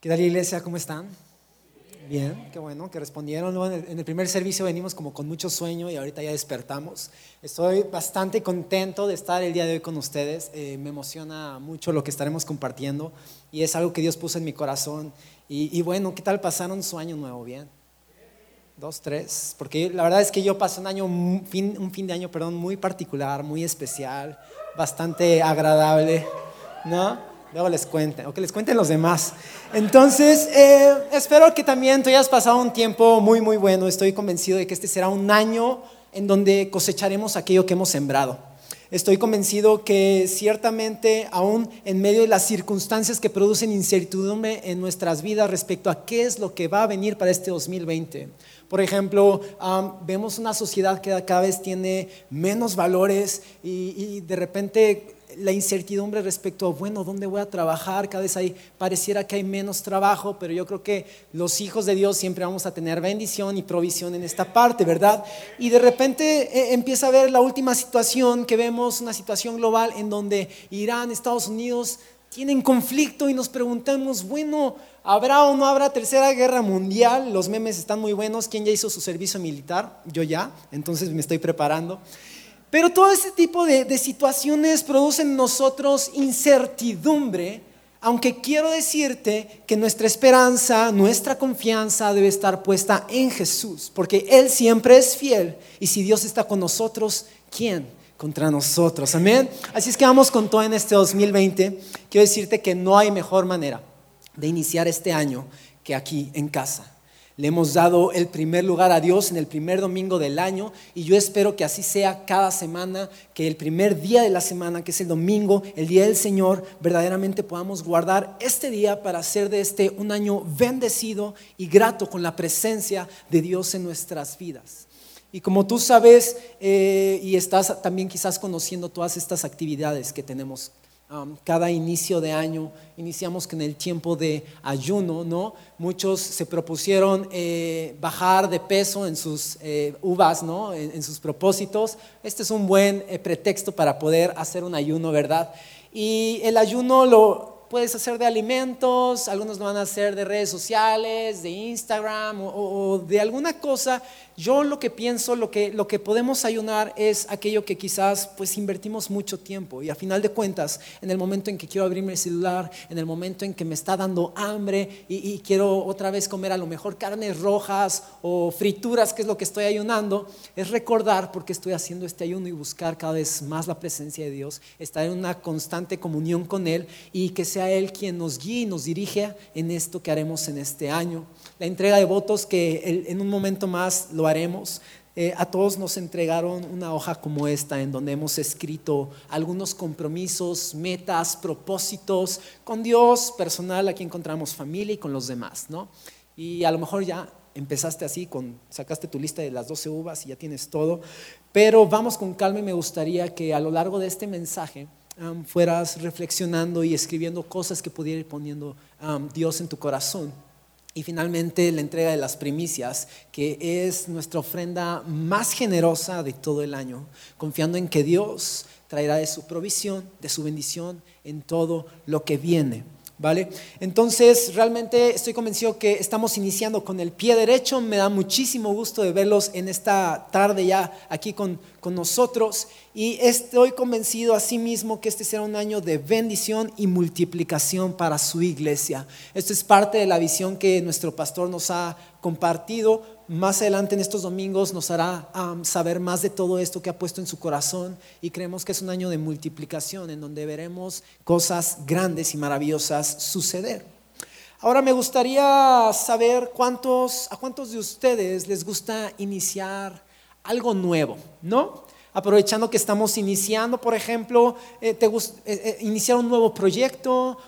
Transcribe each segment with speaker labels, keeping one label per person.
Speaker 1: ¿Qué tal iglesia? ¿Cómo están? Bien, qué bueno que respondieron. En, el, primer servicio venimos como con mucho sueño y ahorita ya despertamos. Estoy bastante contento de estar el día de hoy con ustedes. Eh, me emociona mucho lo que estaremos compartiendo y es algo que Dios puso en mi corazón. Y, bueno, ¿qué tal pasaron su año nuevo? ¿Bien? Dos, tres. Porque la verdad es que yo pasé un año, fin, un fin de año, perdón, muy particular, muy especial, bastante agradable, ¿no? Luego les cuenten, o que les cuenten los demás. Entonces, eh, espero que también tú hayas pasado un tiempo muy, muy bueno. Estoy convencido de que este será un año en donde cosecharemos aquello que hemos sembrado. Estoy convencido que ciertamente, aún en medio de las circunstancias que producen incertidumbre en nuestras vidas respecto a qué es lo que va a venir para este 2020, por ejemplo, vemos una sociedad que cada vez tiene menos valores y, y de repente la incertidumbre respecto a, bueno, ¿dónde voy a trabajar? Cada vez hay, pareciera que hay menos trabajo, pero yo creo que los hijos de Dios siempre vamos a tener bendición y provisión en esta parte, ¿verdad? Y de repente eh, empieza a ver la última situación que vemos, una situación global en donde Irán, Estados Unidos tienen conflicto y nos preguntamos, bueno, ¿habrá o no habrá tercera guerra mundial? Los memes están muy buenos. ¿Quién ya hizo su servicio militar? Yo ya, entonces me estoy preparando. Pero todo ese tipo de, situaciones producen en nosotros incertidumbre, aunque quiero decirte que nuestra esperanza, nuestra confianza debe estar puesta en Jesús, porque Él siempre es fiel y si Dios está con nosotros, ¿quién? Contra nosotros, amén. Así es que vamos con todo en este 2020. Quiero decirte que no hay mejor manera de iniciar este año que aquí en casa. Le hemos dado el primer lugar a Dios en el primer domingo del año y yo espero que así sea cada semana, que el primer día de la semana, que es el domingo, el día del Señor, verdaderamente podamos guardar este día para hacer de este un año bendecido y grato con la presencia de Dios en nuestras vidas. Y como tú sabes eh, y estás también quizás conociendo todas estas actividades que tenemos cada inicio de año, iniciamos con el tiempo de ayuno, ¿no? Muchos se propusieron eh, bajar de peso en sus eh, uvas, ¿no? En, sus propósitos. Este es un buen eh, pretexto para poder hacer un ayuno, ¿verdad? Y el ayuno lo puedes hacer de alimentos, algunos lo van a hacer de redes sociales, de Instagram o, de alguna cosa. Yo lo que pienso, lo que, lo que podemos ayunar es aquello que quizás pues invertimos mucho tiempo y a final de cuentas, en el momento en que quiero abrirme el celular, en el momento en que me está dando hambre y, quiero otra vez comer a lo mejor carnes rojas o frituras, que es lo que estoy ayunando, es recordar por qué estoy haciendo este ayuno y buscar cada vez más la presencia de Dios, estar en una constante comunión con Él y que sea Él quien nos guíe y nos dirige en esto que haremos en este año. La entrega de votos que en un momento más lo haremos. Eh, a todos nos entregaron una hoja como esta en donde hemos escrito algunos compromisos, metas, propósitos con Dios personal, aquí encontramos familia y con los demás, ¿no? Y a lo mejor ya empezaste así, con, sacaste tu lista de las 12 uvas y ya tienes todo, pero vamos con calma y me gustaría que a lo largo de este mensaje fueras reflexionando y escribiendo cosas que pudiera ir poniendo Dios en tu corazón. Y finalmente la entrega de las primicias, que es nuestra ofrenda más generosa de todo el año, confiando en que Dios traerá de su provisión, de su bendición en todo lo que viene. ¿Vale? Entonces, realmente estoy convencido que estamos iniciando con el pie derecho. Me da muchísimo gusto de verlos en esta tarde ya aquí con, con nosotros. Y estoy convencido asimismo que este será un año de bendición y multiplicación para su iglesia. Esto es parte de la visión que nuestro pastor nos ha compartido más adelante en estos domingos nos hará saber más de todo esto que ha puesto en su corazón y creemos que es un año de multiplicación en donde veremos cosas grandes y maravillosas suceder. Ahora me gustaría saber cuántos, a cuántos de ustedes les gusta iniciar algo nuevo, ¿no? aprovechando que estamos iniciando, por ejemplo, eh, te eh, eh, iniciar un nuevo proyecto,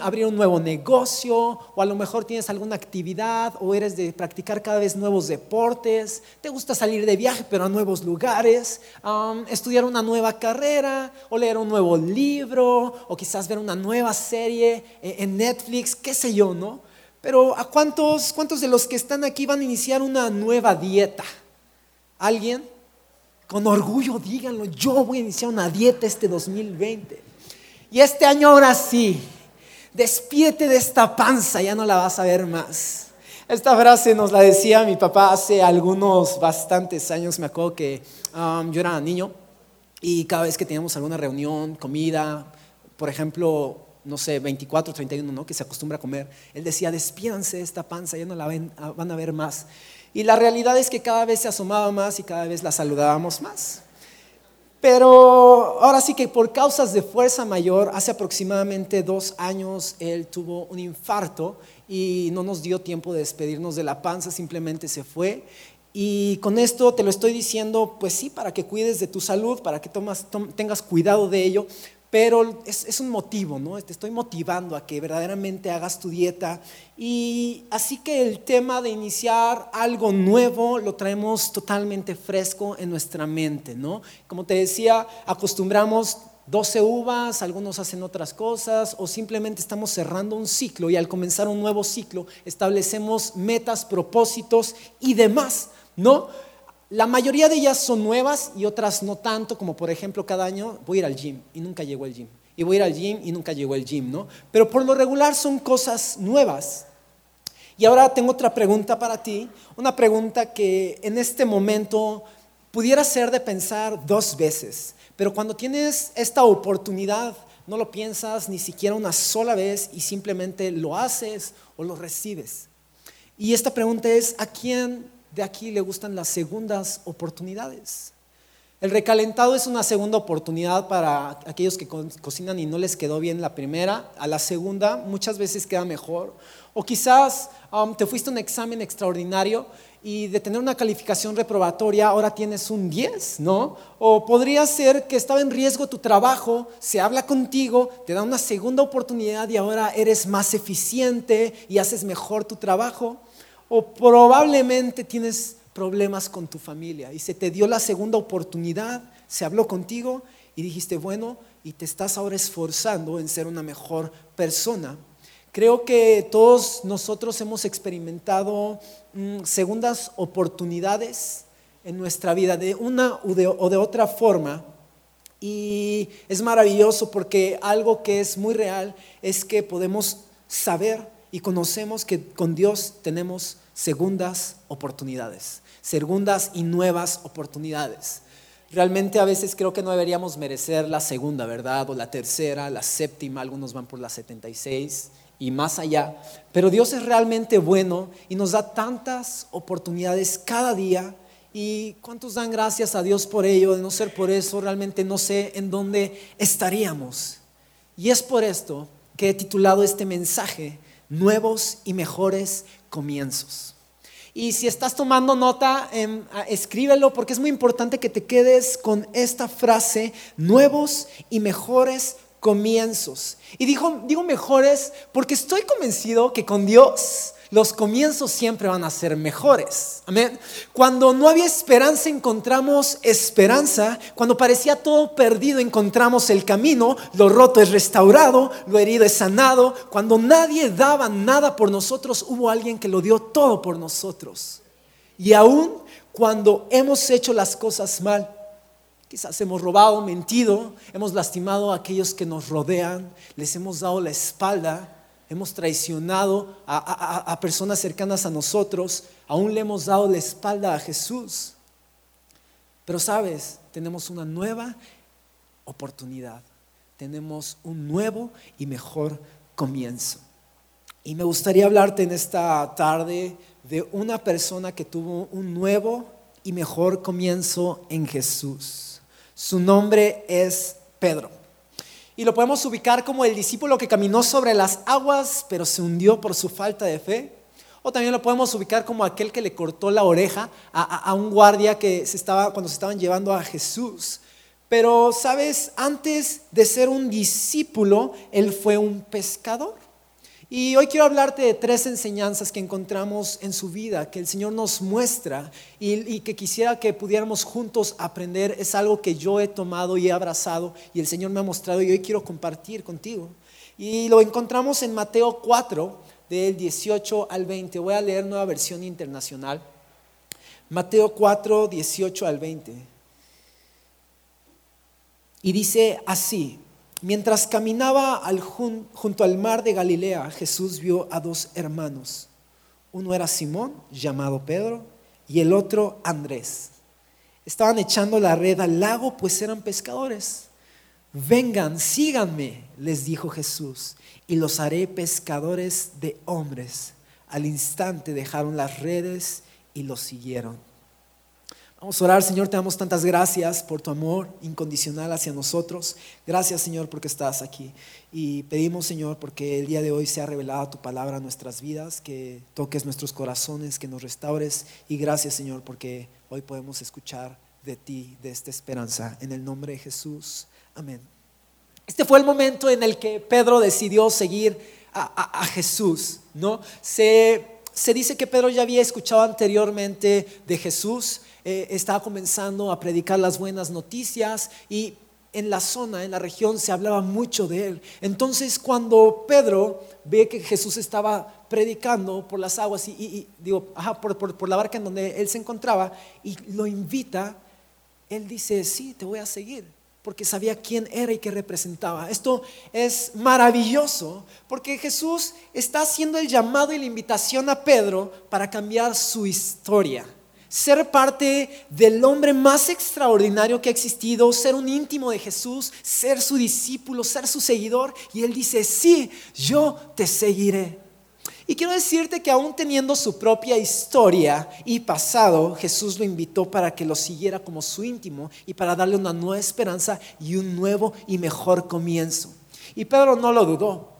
Speaker 1: abrir un nuevo negocio, o a lo mejor tienes alguna actividad, o eres de practicar cada vez nuevos deportes, te gusta salir de viaje pero a nuevos lugares, estudiar una nueva carrera, o leer un nuevo libro, o quizás ver una nueva serie en Netflix, qué sé yo, ¿no? Pero ¿a cuántos, cuántos de los que están aquí van a iniciar una nueva dieta? ¿Alguien? Con orgullo díganlo, yo voy a iniciar una dieta este 2020. Y este año ahora sí, despídete de esta panza, ya no la vas a ver más. Esta frase nos la decía mi papá hace algunos bastantes años, me acuerdo que um, yo era niño y cada vez que teníamos alguna reunión, comida, por ejemplo, no sé, 24, 31, ¿no? que se acostumbra a comer, él decía, despídanse de esta panza, ya no la van a ver más. Y la realidad es que cada vez se asomaba más y cada vez la saludábamos más. Pero ahora sí que por causas de fuerza mayor, hace aproximadamente dos años él tuvo un infarto y no nos dio tiempo de despedirnos de la panza, simplemente se fue. Y con esto te lo estoy diciendo, pues sí, para que cuides de tu salud, para que tengas cuidado de ello, pero es, un motivo, ¿no? Te estoy motivando a que verdaderamente hagas tu dieta. Y así que el tema de iniciar algo nuevo lo traemos totalmente fresco en nuestra mente, ¿no? Como te decía, acostumbramos 12 uvas, algunos hacen otras cosas, o simplemente estamos cerrando un ciclo y al comenzar un nuevo ciclo establecemos metas, propósitos y demás, ¿no? La mayoría de ellas son nuevas y otras no tanto, como por ejemplo cada año voy a ir al gym y nunca llegó el gym. Y voy a ir al gym y nunca llegó el gym, ¿no? Pero por lo regular son cosas nuevas. Y ahora tengo otra pregunta para ti, una pregunta que en este momento pudiera ser de pensar dos veces, pero cuando tienes esta oportunidad no lo piensas ni siquiera una sola vez y simplemente lo haces o lo recibes. Y esta pregunta es, ¿a quién de aquí le gustan las segundas oportunidades. El recalentado es una segunda oportunidad para aquellos que cocinan y no les quedó bien la primera. A la segunda muchas veces queda mejor. O quizás um, te fuiste a un examen extraordinario y de tener una calificación reprobatoria ahora tienes un 10, ¿no? O podría ser que estaba en riesgo tu trabajo, se habla contigo, te da una segunda oportunidad y ahora eres más eficiente y haces mejor tu trabajo o probablemente tienes problemas con tu familia y se te dio la segunda oportunidad, se habló contigo y dijiste, bueno, y te estás ahora esforzando en ser una mejor persona. Creo que todos nosotros hemos experimentado mm, segundas oportunidades en nuestra vida de una o o de otra forma. Y es maravilloso porque algo que es muy real es que podemos saber y conocemos que con Dios tenemos segundas oportunidades, segundas y nuevas oportunidades. Realmente a veces creo que no deberíamos merecer la segunda, ¿verdad? O la tercera, la séptima, algunos van por la 76 y más allá. Pero Dios es realmente bueno y nos da tantas oportunidades cada día. ¿Y cuántos dan gracias a Dios por ello? De no ser por eso, realmente no sé en dónde estaríamos. Y es por esto que he titulado este mensaje, Nuevos y Mejores comienzos. Y si estás tomando nota, em, escríbelo porque es muy importante que te quedes con esta frase, nuevos y mejores comienzos. Y digo mejores porque estoy convencido que con Dios los comienzos siempre van a ser mejores. Amén. Cuando no había esperanza encontramos esperanza. Cuando parecía todo perdido encontramos el camino. Lo roto es restaurado, lo herido es sanado. Cuando nadie daba nada por nosotros, hubo alguien que lo dio todo por nosotros. Y aún cuando hemos hecho las cosas mal, Quizás hemos robado, mentido, hemos lastimado a aquellos que nos rodean, les hemos dado la espalda hemos traicionado a, personas cercanas a nosotros, aún le hemos dado la espalda a Jesús. Pero sabes, tenemos una nueva oportunidad, tenemos un nuevo y mejor comienzo. Y me gustaría hablarte en esta tarde de una persona que tuvo un nuevo y mejor comienzo en Jesús. Su nombre es Pedro. Y lo podemos ubicar como el discípulo que caminó sobre las aguas, pero se hundió por su falta de fe. O también lo podemos ubicar como aquel que le cortó la oreja a, un guardia que se estaba, cuando se estaban llevando a Jesús. Pero, ¿sabes? Antes de ser un discípulo, él fue un pescador. Y hoy quiero hablarte de tres enseñanzas que encontramos en su vida, que el Señor nos muestra y, que quisiera que pudiéramos juntos aprender. Es algo que yo he tomado y he abrazado y el Señor me ha mostrado y hoy quiero compartir contigo. Y lo encontramos en Mateo 4, del 18 al 20. Voy a leer nueva versión internacional. Mateo 4, 18 al 20. Y dice así, Mientras caminaba junto al mar de Galilea, Jesús vio a dos hermanos. Uno era Simón, llamado Pedro, y el otro Andrés. Estaban echando la red al lago, pues eran pescadores. Vengan, síganme, les dijo Jesús, y los haré pescadores de hombres. Al instante dejaron las redes y los siguieron. Vamos a orar, Señor, te damos tantas gracias por tu amor incondicional hacia nosotros. Gracias, Señor, porque estás aquí. Y pedimos, Señor, porque el día de hoy sea revelada tu palabra en nuestras vidas, que toques nuestros corazones, que nos restaures. Y gracias, Señor, porque hoy podemos escuchar de ti, de esta esperanza. En el nombre de Jesús. Amén. Este fue el momento en el que Pedro decidió seguir a, Jesús, ¿no? Se, se dice que Pedro ya había escuchado anteriormente de Jesús eh, estaba comenzando a predicar las buenas noticias y en la zona, en la región, se hablaba mucho de él. Entonces, cuando Pedro ve que Jesús estaba predicando por las aguas y, digo, por, por, la barca en donde él se encontraba y lo invita, él dice, sí, te voy a seguir, porque sabía quién era y qué representaba. Esto es maravilloso, porque Jesús está haciendo el llamado y la invitación a Pedro para cambiar su historia ser parte del hombre más extraordinario que ha existido, ser un íntimo de Jesús, ser su discípulo, ser su seguidor. Y él dice, sí, yo te seguiré. Y quiero decirte que aún teniendo su propia historia y pasado, Jesús lo invitó para que lo siguiera como su íntimo y para darle una nueva esperanza y un nuevo y mejor comienzo. Y Pedro no lo dudó.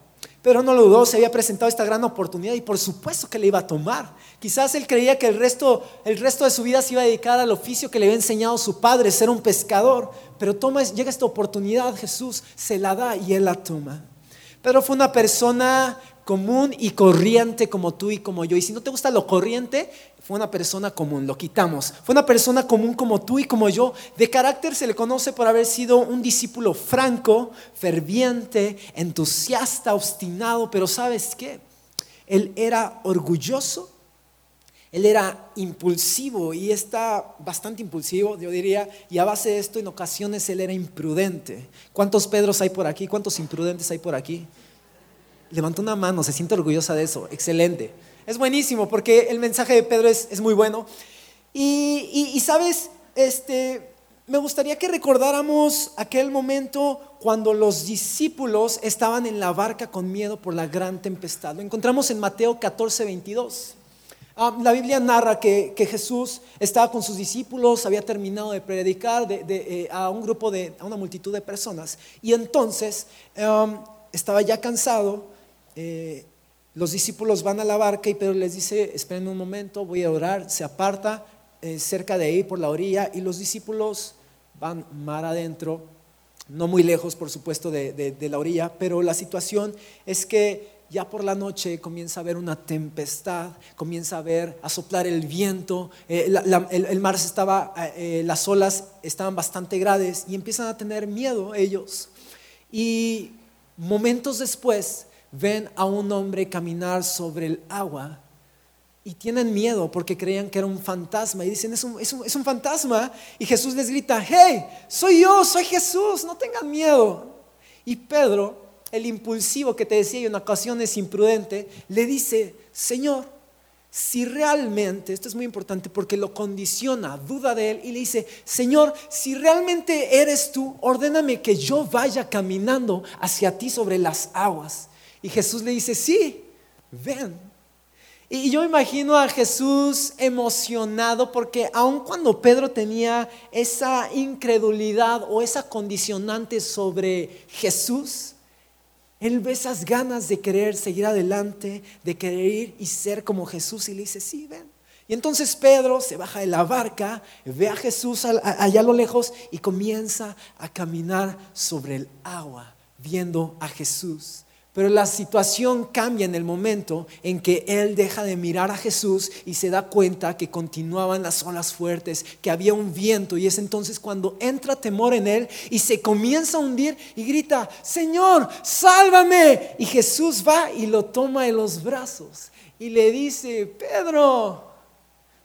Speaker 1: Pero no lo dudó, se había presentado esta gran oportunidad y por supuesto que le iba a tomar. Quizás él creía que el resto, el resto de su vida se iba a dedicar al oficio que le había enseñado su padre, ser un pescador. Pero toma, llega esta oportunidad, Jesús se la da y él la toma. Pedro fue una persona común y corriente como tú y como yo. Y si no te gusta lo corriente, fue una persona común, lo quitamos. Fue una persona común como tú y como yo. De carácter se le conoce por haber sido un discípulo franco, ferviente, entusiasta, obstinado, pero ¿sabes qué? Él era orgulloso, él era impulsivo y está bastante impulsivo, yo diría, y a base de esto en ocasiones él era imprudente. ¿Cuántos Pedros hay por aquí? ¿Cuántos imprudentes hay por aquí? Levantó una mano, se siente orgullosa de eso, excelente. Es buenísimo porque el mensaje de Pedro es, muy bueno. Y, sabes, este, me gustaría que recordáramos aquel momento cuando los discípulos estaban en la barca con miedo por la gran tempestad. Lo encontramos en Mateo 14, 22. Ah, la Biblia narra que, Jesús estaba con sus discípulos, había terminado de predicar eh, a un grupo de, a una multitud de personas, y entonces um, estaba ya cansado, eh, los discípulos van a la barca y Pedro les dice, esperen un momento, voy a orar, se aparta eh, cerca de ahí por la orilla y los discípulos van mar adentro, no muy lejos por supuesto de, la orilla, pero la situación es que ya por la noche comienza a haber una tempestad, comienza a ver, a soplar el viento, eh, el, mar estaba, eh, las olas estaban bastante grandes y empiezan a tener miedo ellos. Y momentos después ven a un hombre caminar sobre el agua y tienen miedo porque creían que era un fantasma y dicen, es un, es un, es un fantasma. Y Jesús les grita, hey, soy yo, soy Jesús, no tengan miedo. Y Pedro, el impulsivo que te decía y en ocasiones imprudente, le dice, Señor, si realmente, esto es muy importante porque lo condiciona, duda de él y le dice, Señor, si realmente eres tú, ordéname que yo vaya caminando hacia ti sobre las aguas. Y Jesús le dice, sí, ven. Y yo imagino a Jesús emocionado porque aun cuando Pedro tenía esa incredulidad o esa condicionante sobre Jesús, él ve esas ganas de querer seguir adelante, de querer ir y ser como Jesús y le dice, sí, ven. Y entonces Pedro se baja de la barca, ve a Jesús allá a lo lejos y comienza a caminar sobre el agua, viendo a Jesús. Pero la situación cambia en el momento en que él deja de mirar a Jesús y se da cuenta que continuaban las olas fuertes, que había un viento y es entonces cuando entra temor en él y se comienza a hundir y grita, Señor, sálvame. Y Jesús va y lo toma en los brazos y le dice, Pedro,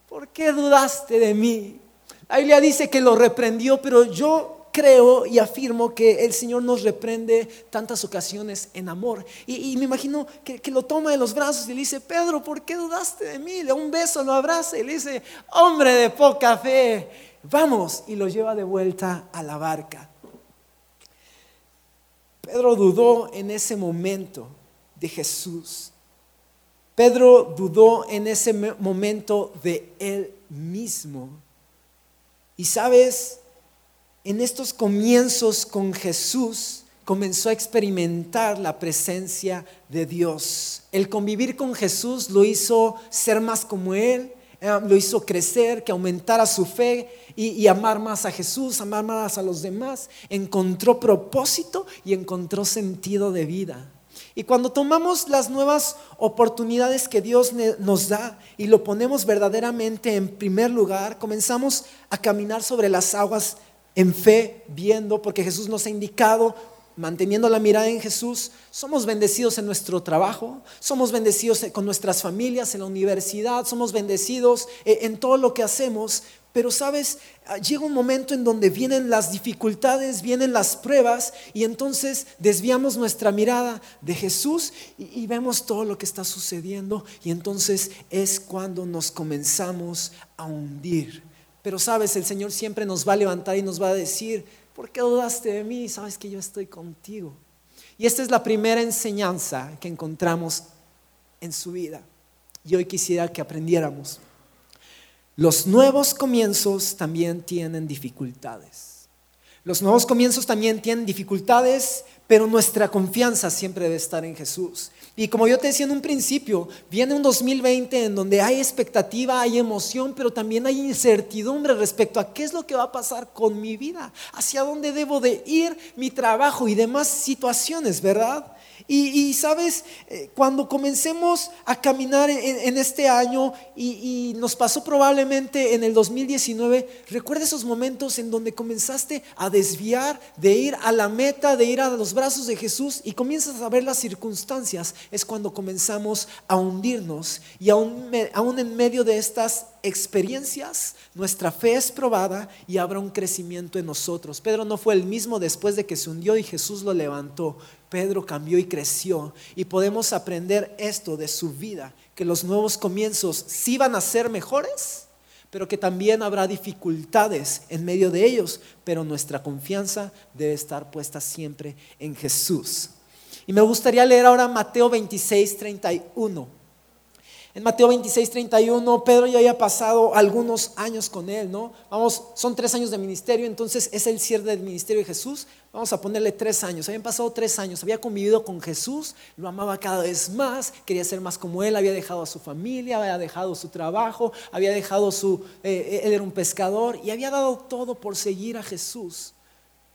Speaker 1: ¿por qué dudaste de mí? La Biblia dice que lo reprendió, pero yo creo y afirmo que el Señor nos reprende tantas ocasiones en amor. Y, me imagino que, lo toma de los brazos y le dice, Pedro, ¿por qué dudaste de mí? Le da un beso, lo abraza y le dice, hombre de poca fe, vamos. Y lo lleva de vuelta a la barca. Pedro dudó en ese momento de Jesús. Pedro dudó en ese momento de él mismo. Y sabes, en estos comienzos con Jesús comenzó a experimentar la presencia de Dios. El convivir con Jesús lo hizo ser más como Él, eh, lo hizo crecer, que aumentara su fe y, y, amar más a Jesús, amar más a los demás. Encontró propósito y encontró sentido de vida. Y cuando tomamos las nuevas oportunidades que Dios nos da y lo ponemos verdaderamente en primer lugar, comenzamos a caminar sobre las aguas en fe, viendo, porque Jesús nos ha indicado, manteniendo la mirada en Jesús, somos bendecidos en nuestro trabajo, somos bendecidos con nuestras familias, en la universidad, somos bendecidos eh, en todo lo que hacemos, pero sabes, ah, llega un momento en donde vienen las dificultades, vienen las pruebas y entonces desviamos nuestra mirada de Jesús y, y vemos todo lo que está sucediendo y entonces es cuando nos comenzamos a hundir. Pero sabes, el Señor siempre nos va a levantar y nos va a decir, ¿por qué dudaste de mí? Sabes que yo estoy contigo. Y esta es la primera enseñanza que encontramos en su vida. Y hoy quisiera que aprendiéramos. Los nuevos comienzos también tienen dificultades. Los nuevos comienzos también tienen dificultades, pero nuestra confianza siempre debe estar en Jesús. Y como yo te decía en un principio, viene un 2020 en donde hay expectativa, hay emoción, pero también hay incertidumbre respecto a qué es lo que va a pasar con mi vida, hacia dónde debo de ir, mi trabajo y demás situaciones, ¿verdad? Y, sabes, eh, cuando comencemos a caminar en, este año y, nos pasó probablemente en el 2019, recuerda esos momentos en donde comenzaste a desviar de ir a la meta, de ir a los brazos de Jesús y comienzas a ver las circunstancias. Es cuando comenzamos a hundirnos y aún, aún en medio de estas experiencias, nuestra fe es probada y habrá un crecimiento en nosotros. Pedro no fue el mismo después de que se hundió y Jesús lo levantó. Pedro cambió y creció. Y podemos aprender esto de su vida, que los nuevos comienzos sí van a ser mejores, pero que también habrá dificultades en medio de ellos, pero nuestra confianza debe estar puesta siempre en Jesús. Y me gustaría leer ahora Mateo 26, 31. En Mateo 26, 31, Pedro ya había pasado algunos años con él, ¿no? Vamos, son tres años de ministerio, entonces es el cierre del ministerio de Jesús. Vamos a ponerle tres años. Habían pasado tres años, había convivido con Jesús, lo amaba cada vez más, quería ser más como él, había dejado a su familia, había dejado su trabajo, había dejado su, eh, él era un pescador y había dado todo por seguir a Jesús.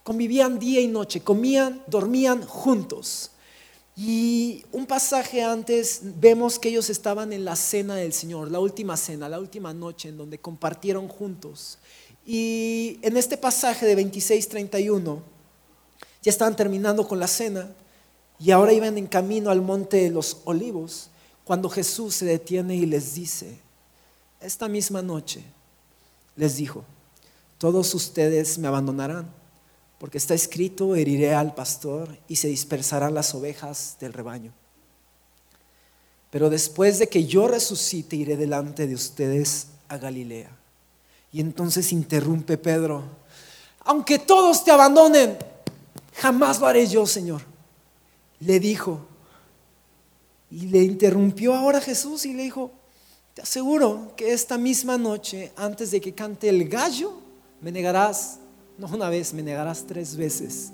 Speaker 1: Convivían día y noche, comían, dormían juntos. Y un pasaje antes vemos que ellos estaban en la cena del Señor, la última cena, la última noche en donde compartieron juntos. Y en este pasaje de 26-31 ya estaban terminando con la cena y ahora iban en camino al monte de los olivos cuando Jesús se detiene y les dice, esta misma noche les dijo, todos ustedes me abandonarán porque está escrito, heriré al pastor y se dispersarán las ovejas del rebaño. Pero después de que yo resucite, iré delante de ustedes a Galilea. Y entonces interrumpe Pedro, aunque todos te abandonen, jamás lo haré yo, Señor. Le dijo, y le interrumpió ahora Jesús y le dijo, te aseguro que esta misma noche, antes de que cante el gallo, me negarás no una vez, me negarás tres veces.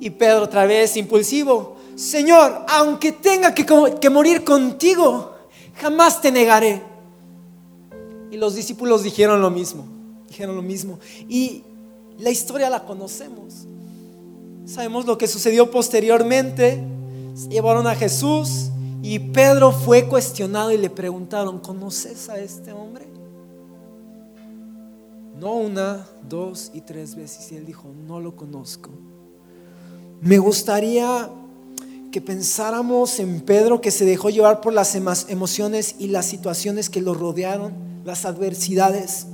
Speaker 1: Y Pedro otra vez impulsivo, Señor, aunque tenga que, morir contigo, jamás te negaré. Y los discípulos dijeron lo mismo, dijeron lo mismo. Y la historia la conocemos. Sabemos lo que sucedió posteriormente. Llevaron a Jesús y Pedro fue cuestionado y le preguntaron, ¿conoces a este hombre? No una, dos y tres veces. Y él dijo, no lo conozco. Me gustaría que pensáramos en Pedro que se dejó llevar por las emociones y las situaciones que lo rodearon, las adversidades.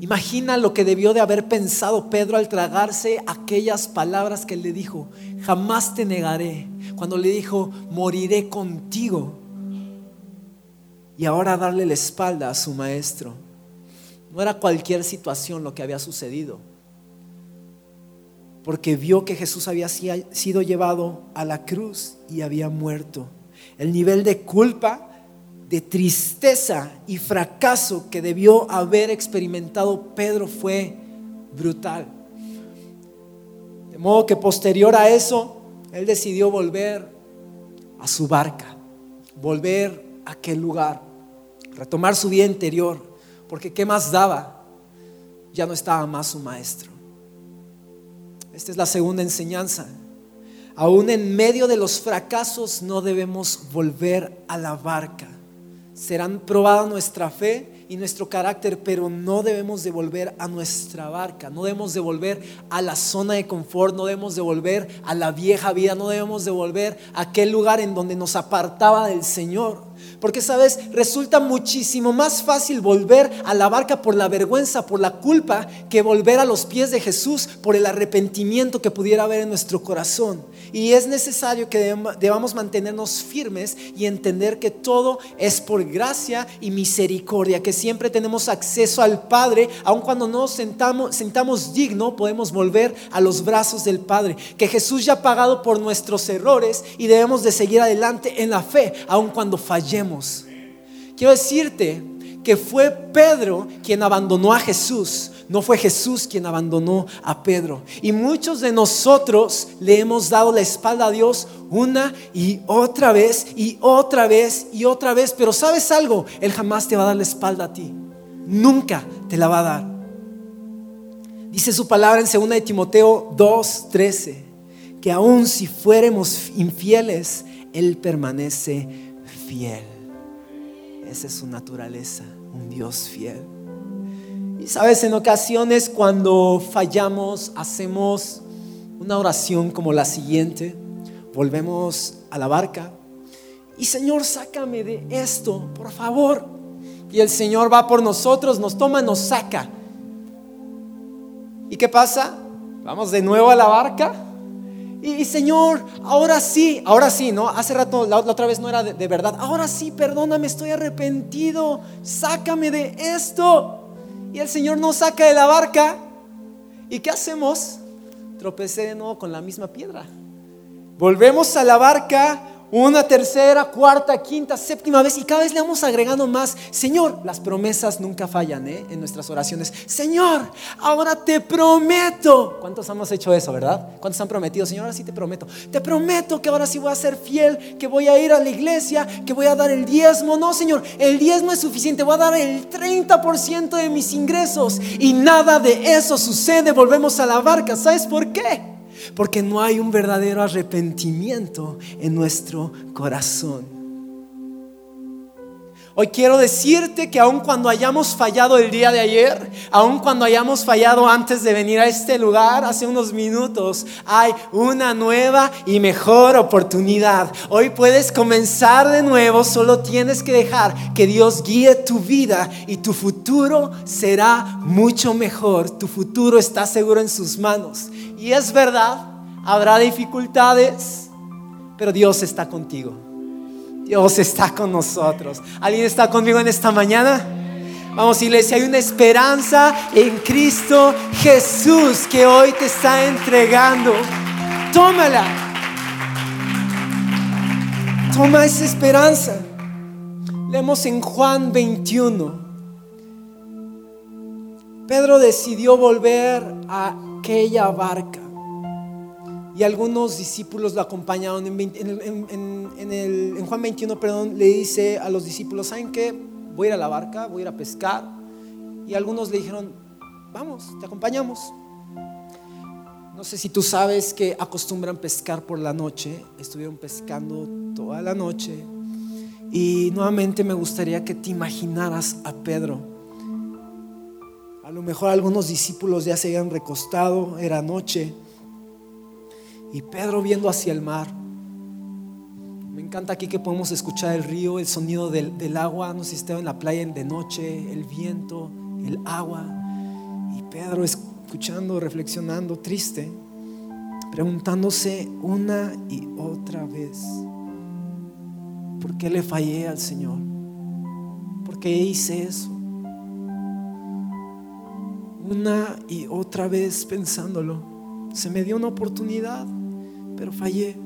Speaker 1: Imagina lo que debió de haber pensado Pedro al tragarse aquellas palabras que le dijo, jamás te negaré, cuando le dijo, moriré contigo. Y ahora darle la espalda a su maestro. No era cualquier situación lo que había sucedido, porque vio que Jesús había sido llevado a la cruz y había muerto. El nivel de culpa de tristeza y fracaso que debió haber experimentado Pedro fue brutal. De modo que posterior a eso, él decidió volver a su barca, volver a aquel lugar, retomar su vida interior, porque ¿qué más daba? Ya no estaba más su maestro. Esta es la segunda enseñanza. Aún en medio de los fracasos no debemos volver a la barca serán probada nuestra fe y nuestro carácter, pero no debemos devolver a nuestra barca, no debemos devolver a la zona de confort, no debemos devolver a la vieja vida, no debemos devolver a aquel lugar en donde nos apartaba del Señor. Porque, sabes, resulta muchísimo más fácil volver a la barca por la vergüenza, por la culpa, que volver a los pies de Jesús por el arrepentimiento que pudiera haber en nuestro corazón. Y es necesario que debamos mantenernos firmes y entender que todo es por gracia y misericordia, que siempre tenemos acceso al Padre, aun cuando no nos sentamos, sentamos digno, podemos volver a los brazos del Padre, que Jesús ya ha pagado por nuestros errores y debemos de seguir adelante en la fe, aun cuando fallemos. Quiero decirte que fue Pedro quien abandonó a Jesús, no fue Jesús quien abandonó a Pedro. Y muchos de nosotros le hemos dado la espalda a Dios una y otra vez y otra vez y otra vez. Pero sabes algo, Él jamás te va a dar la espalda a ti. Nunca te la va a dar. Dice su palabra en 2 de Timoteo 2:13, que aun si fuéramos infieles, Él permanece fiel. Esa es su naturaleza, un Dios fiel. Y sabes, en ocasiones cuando fallamos, hacemos una oración como la siguiente, volvemos a la barca y Señor, sácame de esto, por favor. Y el Señor va por nosotros, nos toma, nos saca. ¿Y qué pasa? Vamos de nuevo a la barca. Y, Señor, ahora sí, ahora sí, ¿no? Hace rato, la, otra vez no era de verdad. Ahora sí, perdóname, estoy arrepentido. Sácame de esto. Y el Señor nos saca de la barca. ¿Y qué hacemos? Tropecé de nuevo con la misma piedra. Volvemos a la barca una tercera, cuarta, quinta, séptima vez y cada vez le vamos agregando más. Señor, las promesas nunca fallan ¿eh? en nuestras oraciones. Señor, ahora te prometo. ¿Cuántos hemos hecho eso, verdad? ¿Cuántos han prometido? Señor, ahora sí te prometo. Te prometo que ahora sí voy a ser fiel, que voy a ir a la iglesia, que voy a dar el diezmo. No, Señor, el diezmo es suficiente. Voy a dar el 30% de mis ingresos y nada de eso sucede. Volvemos a la barca. ¿Sabes por qué? Porque no hay un verdadero arrepentimiento en nuestro corazón. Hoy quiero decirte que aun cuando hayamos fallado el día de ayer, aun cuando hayamos fallado antes de venir a este lugar hace unos minutos, hay una nueva y mejor oportunidad. Hoy puedes comenzar de nuevo, solo tienes que dejar que Dios guíe tu vida y tu futuro será mucho mejor. Tu futuro está seguro en sus manos. Y es verdad, habrá dificultades, pero Dios está contigo. Dios está con nosotros. ¿Alguien está conmigo en esta mañana? Vamos, iglesia, hay una esperanza en Cristo Jesús que hoy te está entregando. Tómala. Toma esa esperanza. Leemos en Juan 21. Pedro decidió volver a aquella barca. Y algunos discípulos lo acompañaron. En, Juan 21, perdón, le dice a los discípulos, ¿saben qué? Voy a ir a la barca, voy a ir a pescar. Y algunos le dijeron, vamos, te acompañamos. No sé si tú sabes que acostumbran pescar por la noche. Estuvieron pescando toda la noche. Y nuevamente me gustaría que te imaginaras a Pedro a lo mejor algunos discípulos ya se habían recostado, era noche. Y Pedro viendo hacia el mar. Me encanta aquí que podemos escuchar el río, el sonido del, agua. No sé si estaba en la playa de noche, el viento, el agua. Y Pedro escuchando, reflexionando, triste, preguntándose una y otra vez, ¿por qué le fallé al Señor? ¿Por qué hice eso? Una y otra vez pensándolo, se me dio una oportunidad, pero fallé.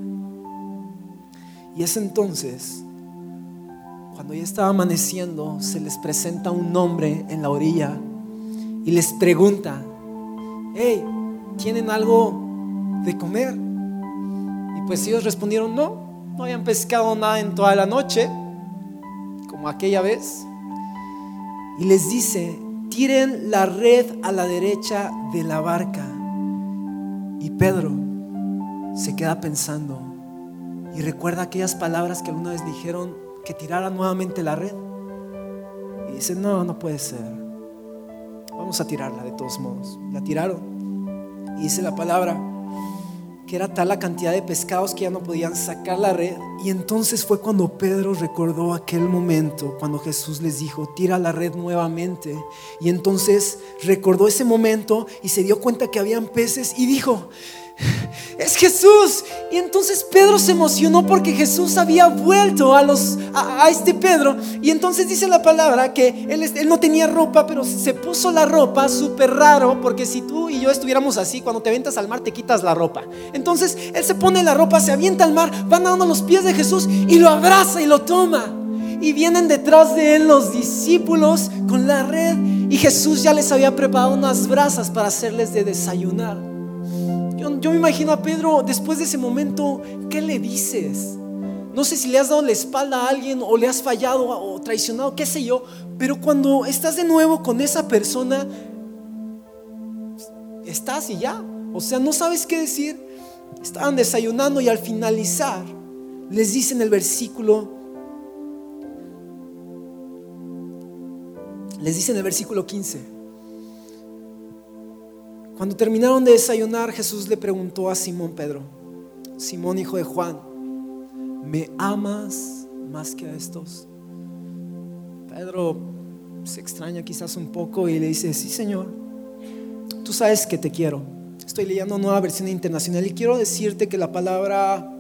Speaker 1: Y es entonces, cuando ya estaba amaneciendo, se les presenta un hombre en la orilla y les pregunta, hey, ¿tienen algo de comer? Y pues ellos respondieron, no, no habían pescado nada en toda la noche, como aquella vez. Y les dice, tiren la red a la derecha de la barca. Y Pedro se queda pensando y recuerda aquellas palabras que alguna vez dijeron que tirara nuevamente la red. Y dice, no, no puede ser. Vamos a tirarla de todos modos. La tiraron. Y dice la palabra que era tal la cantidad de pescados que ya no podían sacar la red. Y entonces fue cuando Pedro recordó aquel momento, cuando Jesús les dijo, tira la red nuevamente. Y entonces recordó ese momento y se dio cuenta que habían peces y dijo, es Jesús. Y entonces Pedro se emocionó porque Jesús había vuelto a, los, a, este Pedro. Y entonces dice la palabra que él, él no tenía ropa, pero se puso la ropa súper raro. Porque si tú y yo estuviéramos así, cuando te aventas al mar te quitas la ropa. Entonces él se pone la ropa, se avienta al mar, va nadando a los pies de Jesús y lo abraza y lo toma. Y vienen detrás de él los discípulos con la red. Y Jesús ya les había preparado unas brasas para hacerles de desayunar. Yo, me imagino a Pedro después de ese momento, ¿qué le dices? No sé si le has dado la espalda a alguien o le has fallado o traicionado, qué sé yo, pero cuando estás de nuevo con esa persona, estás y ya. O sea, no sabes qué decir. Estaban desayunando y al finalizar les dice en el versículo, les dice en el versículo 15, cuando terminaron de desayunar, Jesús le preguntó a Simón Pedro, Simón hijo de Juan, ¿me amas más que a estos? Pedro se extraña quizás un poco y le dice, sí Señor, tú sabes que te quiero. Estoy leyendo nueva versión internacional y quiero decirte que la palabra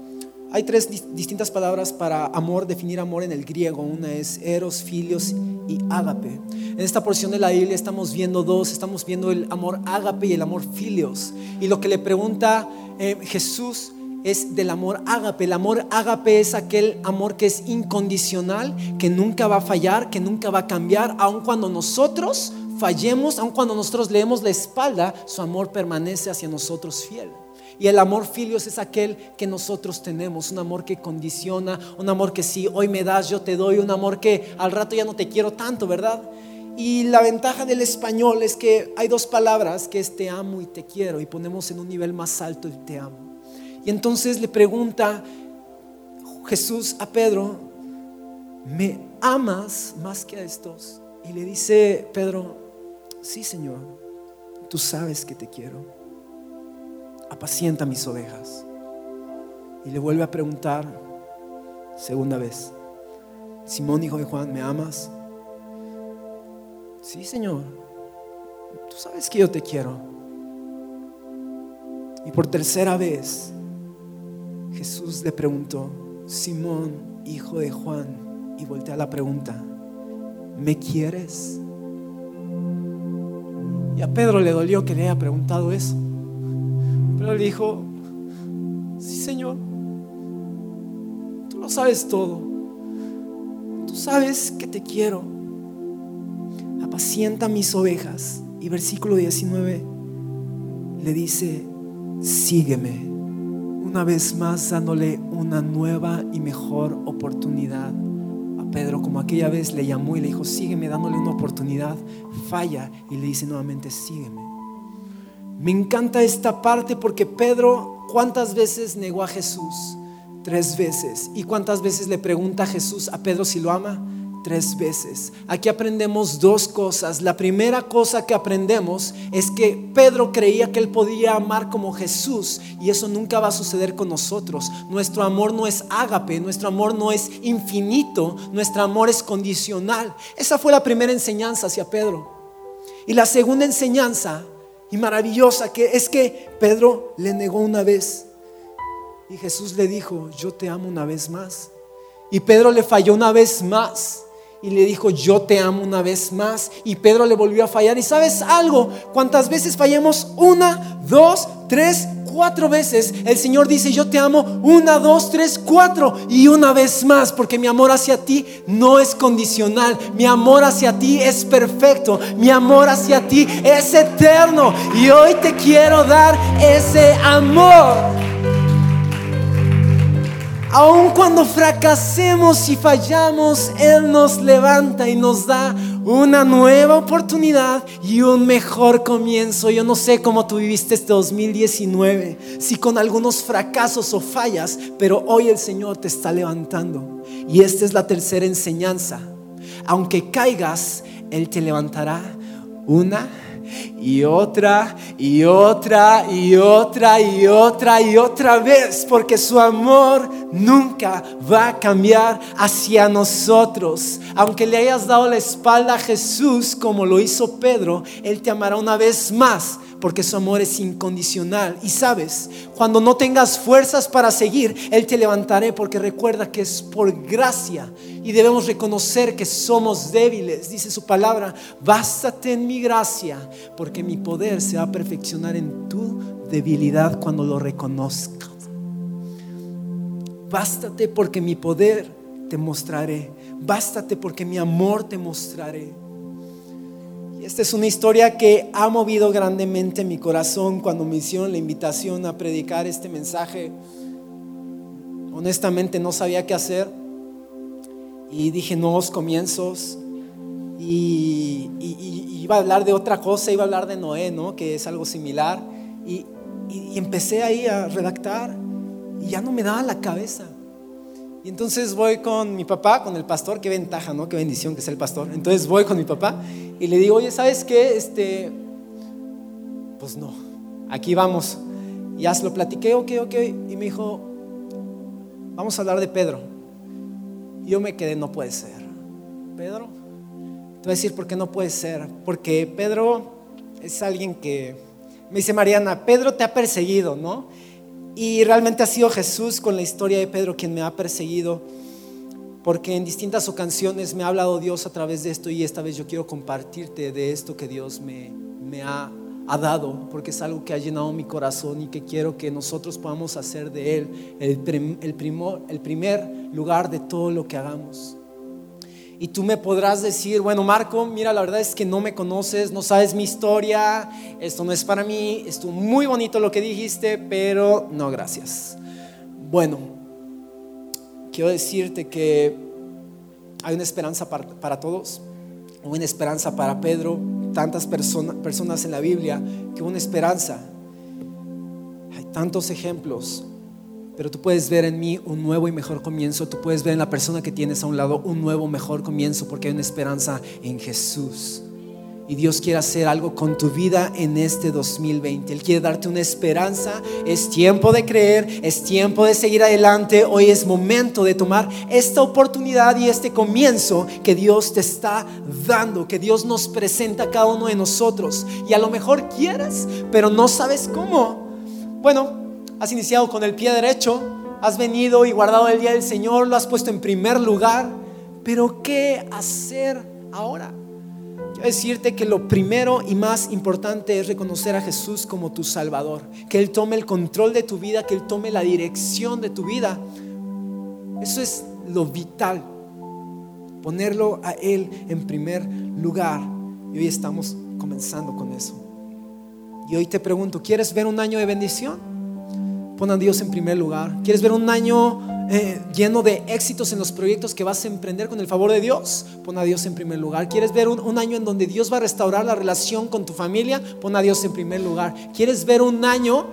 Speaker 1: hay tres distintas palabras para amor, definir amor en el griego. Una es eros, filios y ágape. En esta porción de la Biblia estamos viendo dos, estamos viendo el amor ágape y el amor filios. Y lo que le pregunta eh, Jesús es del amor ágape. El amor ágape es aquel amor que es incondicional, que nunca va a fallar, que nunca va a cambiar, aun cuando nosotros fallemos, aun cuando nosotros leemos la espalda, su amor permanece hacia nosotros fiel. Y el amor filios es aquel que nosotros tenemos, un amor que condiciona, un amor que si hoy me das, yo te doy, un amor que al rato ya no te quiero tanto, ¿verdad? Y la ventaja del español es que hay dos palabras que es te amo y te quiero y ponemos en un nivel más alto el te amo. Y entonces le pregunta Jesús a Pedro, ¿me amas más que a estos? Y le dice Pedro, sí Señor, tú sabes que te quiero apacienta mis ovejas. Y le vuelve a preguntar, segunda vez, Simón hijo de Juan, ¿me amas? Sí, Señor, tú sabes que yo te quiero. Y por tercera vez, Jesús le preguntó, Simón, hijo de Juan, y voltea la pregunta, ¿me quieres? Y a Pedro le dolió que le haya preguntado eso. Pero le dijo, sí Señor, tú lo sabes todo. Tú sabes que te quiero. Apacienta mis ovejas. Y versículo 19 le dice, sígueme. Una vez más dándole una nueva y mejor oportunidad a Pedro, como aquella vez le llamó y le dijo, sígueme dándole una oportunidad. Falla y le dice nuevamente, sígueme. Me encanta esta parte porque Pedro, ¿cuántas veces negó a Jesús? Tres veces. ¿Y cuántas veces le pregunta a Jesús a Pedro si lo ama? Tres veces. Aquí aprendemos dos cosas. La primera cosa que aprendemos es que Pedro creía que él podía amar como Jesús y eso nunca va a suceder con nosotros. Nuestro amor no es ágape, nuestro amor no es infinito, nuestro amor es condicional. Esa fue la primera enseñanza hacia Pedro. Y la segunda enseñanza, y maravillosa, que es que Pedro le negó una vez. Y Jesús le dijo, yo te amo una vez más. Y Pedro le falló una vez más. Y le dijo, yo te amo una vez más. Y Pedro le volvió a fallar. Y sabes algo, cuántas veces fallamos, una, dos, tres, cuatro veces, el Señor dice, yo te amo una, dos, tres, cuatro y una vez más, porque mi amor hacia ti no es condicional, mi amor hacia ti es perfecto, mi amor hacia ti es eterno. Y hoy te quiero dar ese amor. Aun cuando fracasemos y fallamos, Él nos levanta y nos da una nueva oportunidad y un mejor comienzo. Yo no sé cómo tú viviste este 2019, si con algunos fracasos o fallas, pero hoy el Señor te está levantando. Y esta es la tercera enseñanza. Aunque caigas, Él te levantará una y otra y otra y otra y otra y otra vez, porque su amor nunca va a cambiar hacia nosotros. Aunque le hayas dado la espalda a Jesús como lo hizo Pedro, Él te amará una vez más porque su amor es incondicional. Y sabes, cuando no tengas fuerzas para seguir, Él te levantaré porque recuerda que es por gracia y debemos reconocer que somos débiles. Dice su palabra, bástate en mi gracia porque mi poder se va a perfeccionar en tu debilidad cuando lo reconozcas. Bástate porque mi poder te mostraré. Bástate porque mi amor te mostraré. Esta es una historia que ha movido grandemente mi corazón cuando me hicieron la invitación a predicar este mensaje. Honestamente no sabía qué hacer y dije nuevos comienzos y, iba a hablar de otra cosa, iba a hablar de Noé, ¿no? que es algo similar y, y empecé ahí a redactar y ya no me daba la cabeza. Y entonces voy con mi papá, con el pastor, qué ventaja, ¿no? Qué bendición que sea el pastor. Entonces voy con mi papá y le digo, oye, ¿sabes qué? Este, pues no, aquí vamos. Ya se lo platiqué, ok, ok. Y me dijo, vamos a hablar de Pedro. Y yo me quedé, no puede ser. Pedro, te voy a decir por qué no puede ser. Porque Pedro es alguien que, me dice Mariana, Pedro te ha perseguido, ¿no? Y realmente ha sido Jesús con la historia de Pedro quien me ha perseguido, porque en distintas ocasiones me ha hablado Dios a través de esto y esta vez yo quiero compartirte de esto que Dios me, me ha, ha, dado, porque es algo que ha llenado mi corazón y que quiero que nosotros podamos hacer de Él el, el, primor, el primer lugar de todo lo que hagamos. Y tú me podrás decir, bueno, Marco, mira, la verdad es que no me conoces, no sabes mi historia, esto no es para mí, estuvo muy bonito lo que dijiste, pero no, gracias. Bueno, quiero decirte que hay una esperanza para, para todos, una esperanza para Pedro, tantas personas en la Biblia, que una esperanza. Hay tantos ejemplos pero tú puedes ver en mí un nuevo y mejor comienzo. Tú puedes ver en la persona que tienes a un lado un nuevo, mejor comienzo porque hay una esperanza en Jesús. Y Dios quiere hacer algo con tu vida en este 2020. Él quiere darte una esperanza. Es tiempo de creer, es tiempo de seguir adelante. Hoy es momento de tomar esta oportunidad y este comienzo que Dios te está dando, que Dios nos presenta a cada uno de nosotros. Y a lo mejor quieres, pero no sabes cómo. Bueno, has iniciado con el pie derecho, has venido y guardado el día del Señor, lo has puesto en primer lugar, pero ¿qué hacer ahora? Quiero decirte que lo primero y más importante es reconocer a Jesús como tu Salvador, que Él tome el control de tu vida, que Él tome la dirección de tu vida. Eso es lo vital, ponerlo a Él en primer lugar. Y hoy estamos comenzando con eso. Y hoy te pregunto, ¿quieres ver un año de bendición? Pon a Dios en primer lugar. ¿Quieres ver un año eh, lleno de éxitos en los proyectos que vas a emprender con el favor de Dios? Pon a Dios en primer lugar. ¿Quieres ver un, un, año en donde Dios va a restaurar la relación con tu familia? Pon a Dios en primer lugar. ¿Quieres ver un año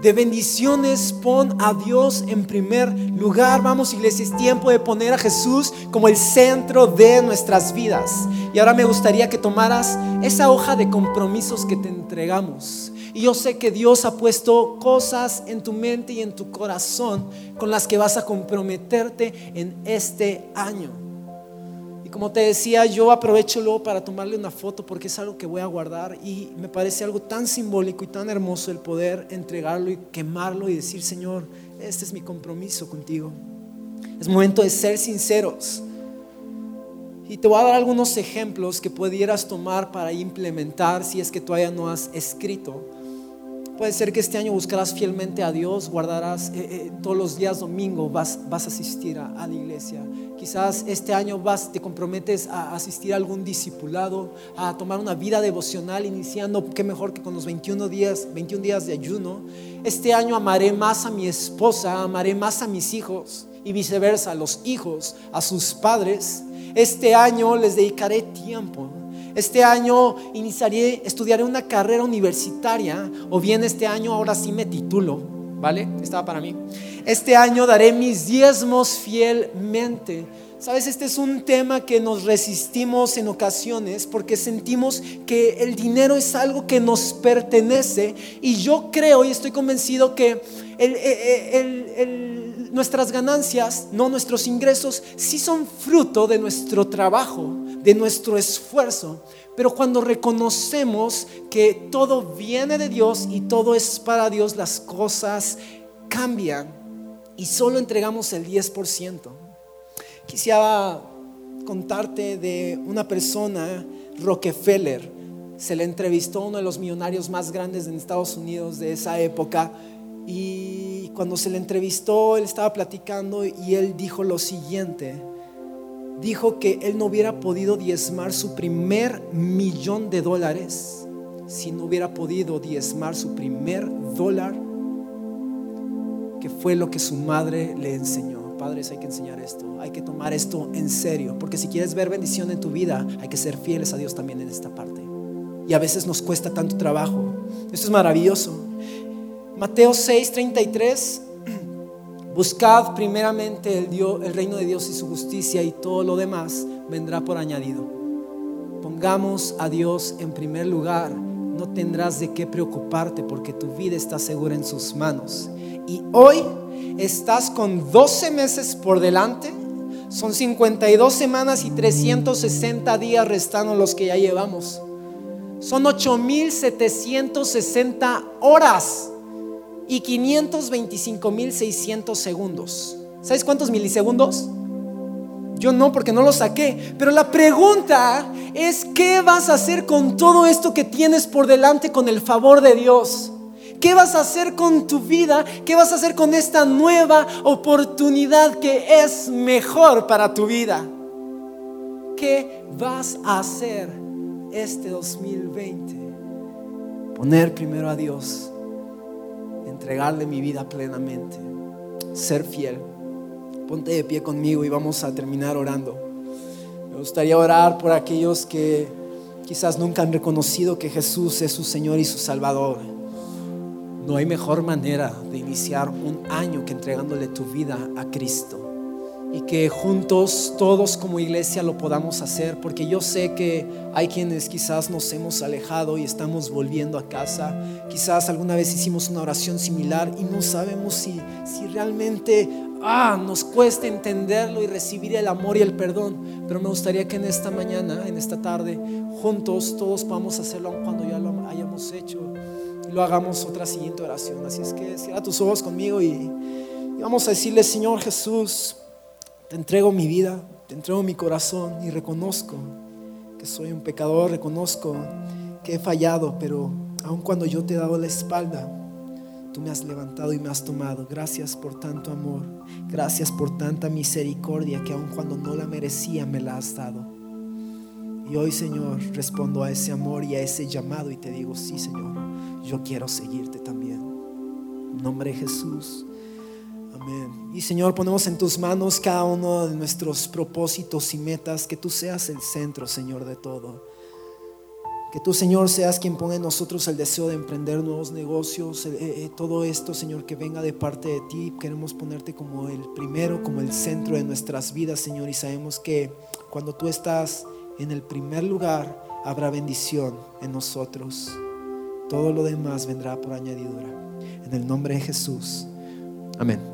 Speaker 1: de bendiciones? Pon a Dios en primer lugar. Vamos, iglesia, es tiempo de poner a Jesús como el centro de nuestras vidas. Y ahora me gustaría que tomaras esa hoja de compromisos que te entregamos y yo sé que Dios ha puesto cosas en tu mente y en tu corazón con las que vas a comprometerte en este año como te decía, yo aprovecho luego para tomarle una foto porque es algo que voy a guardar y me parece algo tan simbólico y tan hermoso el poder entregarlo y quemarlo y decir, Señor, este es mi compromiso contigo. Es momento de ser sinceros. Y te voy a dar algunos ejemplos que pudieras tomar para implementar si es que todavía no has escrito. Puede ser que este año buscarás fielmente a Dios, guardarás eh, eh, todos los días domingo, vas, vas a asistir a, la iglesia. Quizás este año vas, te comprometes a asistir a algún discipulado, a tomar una vida devocional, iniciando, qué mejor que con los 21 días, 21 días de ayuno. Este año amaré más a mi esposa, amaré más a mis hijos y viceversa, a los hijos, a sus padres. Este año les dedicaré tiempo este año iniciaré, estudiaré una carrera universitaria o bien este año ahora sí me titulo, ¿vale? Estaba para mí. Este año daré mis diezmos fielmente. Sabes, este es un tema que nos resistimos en ocasiones porque sentimos que el dinero es algo que nos pertenece y yo creo y estoy convencido que nuestras ganancias, no nuestros ingresos, sí son fruto de nuestro trabajo de nuestro esfuerzo. Pero cuando reconocemos que todo viene de Dios y todo es para Dios, las cosas cambian y solo entregamos el 10%. Quisiera contarte de una persona, Rockefeller. Se le entrevistó a uno de los millonarios más grandes en Estados Unidos de esa época y cuando se le entrevistó, él estaba platicando y él dijo lo siguiente dijo que él no hubiera podido diezmar su primer millón de dólares si no hubiera podido diezmar su primer dólar, que fue lo que su madre le enseñó. Padres, hay que enseñar esto, hay que tomar esto en serio, porque si quieres ver bendición en tu vida, hay que ser fieles a Dios también en esta parte. Y a veces nos cuesta tanto trabajo. Esto es maravilloso. Mateo 6:33 Buscad primeramente el, reino de Dios y su justicia y todo lo demás vendrá por añadido. Pongamos a Dios en primer lugar. No tendrás de qué preocuparte porque tu vida está segura en sus manos. Y hoy estás con 12 meses por delante. Son 52 semanas y 360 días restando los que ya llevamos. Son 8.760 horas y 525.600 segundos. ¿Sabes cuántos milisegundos? Yo no, porque no lo saqué. Pero la pregunta es, ¿qué vas a hacer con todo esto que tienes por delante con el favor de Dios? ¿Qué vas a hacer con tu vida? ¿Qué vas a hacer con esta nueva oportunidad que es mejor para tu vida? ¿Qué vas a hacer este 2020? Poner primero a Dios entregarle mi vida plenamente, ser fiel. Ponte de pie conmigo y vamos a terminar orando. Me gustaría orar por aquellos que quizás nunca han reconocido que Jesús es su Señor y su Salvador. No hay mejor manera de iniciar un año que entregándole tu vida a Cristo y que juntos todos como iglesia lo podamos hacer, porque yo sé que hay quienes quizás nos hemos alejado y estamos volviendo a casa, quizás alguna vez hicimos una oración similar y no sabemos si, si realmente ah, nos cuesta entenderlo y recibir el amor y el perdón, pero me gustaría que en esta mañana, en esta tarde, juntos todos podamos hacerlo cuando ya lo hayamos hecho y lo hagamos otra siguiente oración. Así es que cierra tus ojos conmigo y, y vamos a decirle, Señor Jesús, te entrego mi vida, te entrego mi corazón y reconozco que soy un pecador, reconozco que he fallado, pero aun cuando yo te he dado la espalda, tú me has levantado y me has tomado. Gracias por tanto amor, gracias por tanta misericordia que aun cuando no la merecía me la has dado. Y hoy, Señor, respondo a ese amor y a ese llamado y te digo, sí, Señor, yo quiero seguirte también. En nombre de Jesús. Y Señor, ponemos en tus manos cada uno de nuestros propósitos y metas, que tú seas el centro, Señor, de todo. Que tú, Señor, seas quien ponga en nosotros el deseo de emprender nuevos negocios, eh, eh, todo esto, Señor, que venga de parte de ti. Queremos ponerte como el primero, como el centro de nuestras vidas, Señor, y sabemos que cuando tú estás en el primer lugar, habrá bendición en nosotros. Todo lo demás vendrá por añadidura. En el nombre de Jesús. Amén.